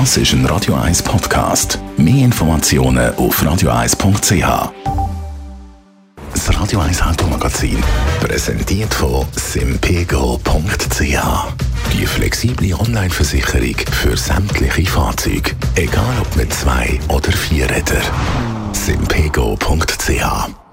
Das ist ein Radio 1 Podcast. Mehr Informationen auf radio1.ch. Das Radio 1 Automagazin, präsentiert von simpego.ch. Die flexible Online-Versicherung für sämtliche Fahrzeuge, egal ob mit zwei oder vier Rädern. simpego.ch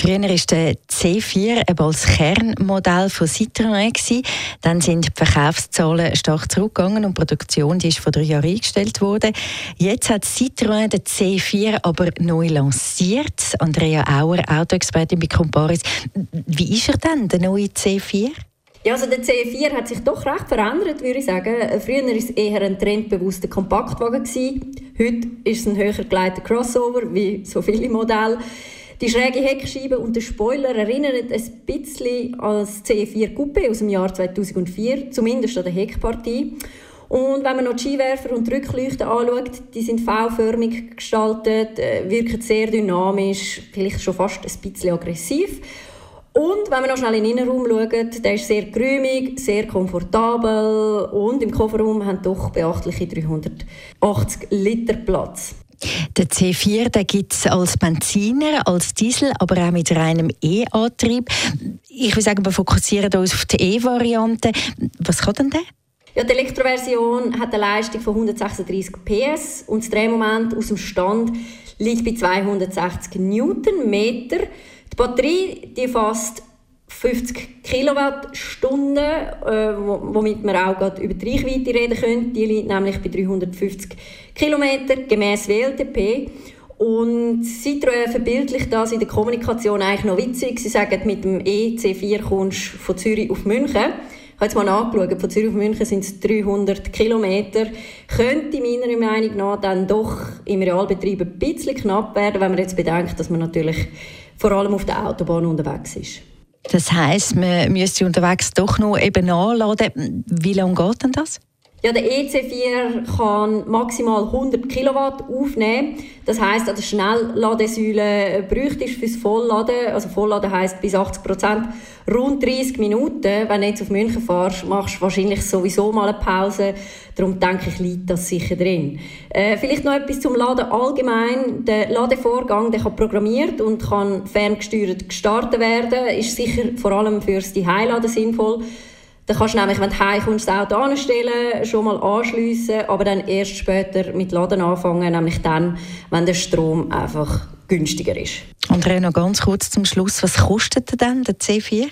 Früher war der C4 als Kernmodell von Citroën. Dann sind die Verkaufszahlen stark zurückgegangen und die Produktion die ist vor drei Jahren eingestellt worden. Jetzt hat Citroën den C4 aber neu lanciert. Andrea Auer, Autoexpertin bei Comparis. Wie ist er denn, der neue C4? Ja, also der C4 hat sich doch recht verändert, würde ich sagen. Früher war es eher ein trendbewusster Kompaktwagen. Heute ist es ein höher geleiteter Crossover, wie so viele Modelle. Die schräge Heckscheibe und der Spoiler erinnern ein bisschen an das C4 Coupé aus dem Jahr 2004, zumindest an der Heckpartie. Und wenn man noch die Skiwerfer und die Rückleuchten anschaut, die sind V-förmig gestaltet, äh, wirken sehr dynamisch, vielleicht schon fast ein bisschen aggressiv. Und wenn man noch schnell in den Innenraum schaut, der ist sehr grümig, sehr komfortabel und im Kofferraum haben doch beachtliche 380 Liter Platz. Der C4 gibt es als Benziner, als Diesel, aber auch mit reinem E-Antrieb. Ich würde sagen, wir fokussieren uns auf die E-Variante. Was kann denn der? Ja, die Elektroversion hat eine Leistung von 136 PS und das Drehmoment aus dem Stand liegt bei 260 Newtonmeter. Die Batterie die fasst 50 Kilowattstunden, äh, womit man auch gerade über die Reichweite reden können. Die liegt nämlich bei 350 Kilometer gemäß WLTP. Und Citroën verbildlicht das in der Kommunikation eigentlich noch witzig. Sie sagen, mit dem EC4 kommst du von Zürich auf München. Ich habe jetzt mal nachgeschaut, von Zürich auf München sind es 300 Kilometer. Könnte meiner Meinung nach dann doch im Realbetrieb ein bisschen knapp werden, wenn man jetzt bedenkt, dass man natürlich vor allem auf der Autobahn unterwegs ist. Das heisst, man müsste unterwegs doch noch eben nachladen. Wie lange geht denn das? Ja, der EC4 kann maximal 100 Kilowatt aufnehmen. Das heißt, an Schnellladesäule bräuchte fürs Vollladen, also Vollladen heißt bis 80 Prozent, rund 30 Minuten. Wenn du jetzt auf München fährst, machst du wahrscheinlich sowieso mal eine Pause. Darum denke ich, liegt das sicher drin. Äh, vielleicht noch etwas zum Laden allgemein. Der Ladevorgang der kann programmiert und kann ferngesteuert gestartet werden. Ist sicher vor allem fürs Heiladen sinnvoll. Dann kannst du nämlich, wenn du heimkommst, das Auto anstellen, schon mal anschliessen, aber dann erst später mit Laden anfangen, nämlich dann, wenn der Strom einfach günstiger ist. Andrea, noch ganz kurz zum Schluss. Was kostet denn der C4?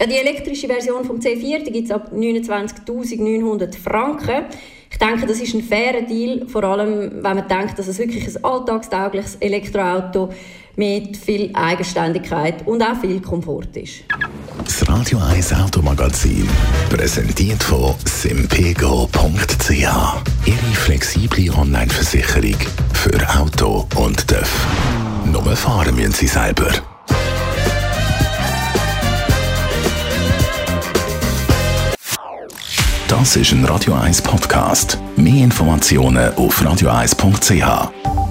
Ja, die elektrische Version vom C4 gibt es ab 29.900 Franken. Ich denke, das ist ein fairer Deal, vor allem wenn man denkt, dass es wirklich ein alltagstaugliches Elektroauto mit viel Eigenständigkeit und auch viel Komfort ist. Das Radio 1 Automagazin, präsentiert von simpego.ch. Ihre flexible Online-Versicherung für Auto und TÜV. Nur fahren müssen Sie selber. Das ist ein Radio 1 Podcast. Mehr Informationen auf radio1.ch.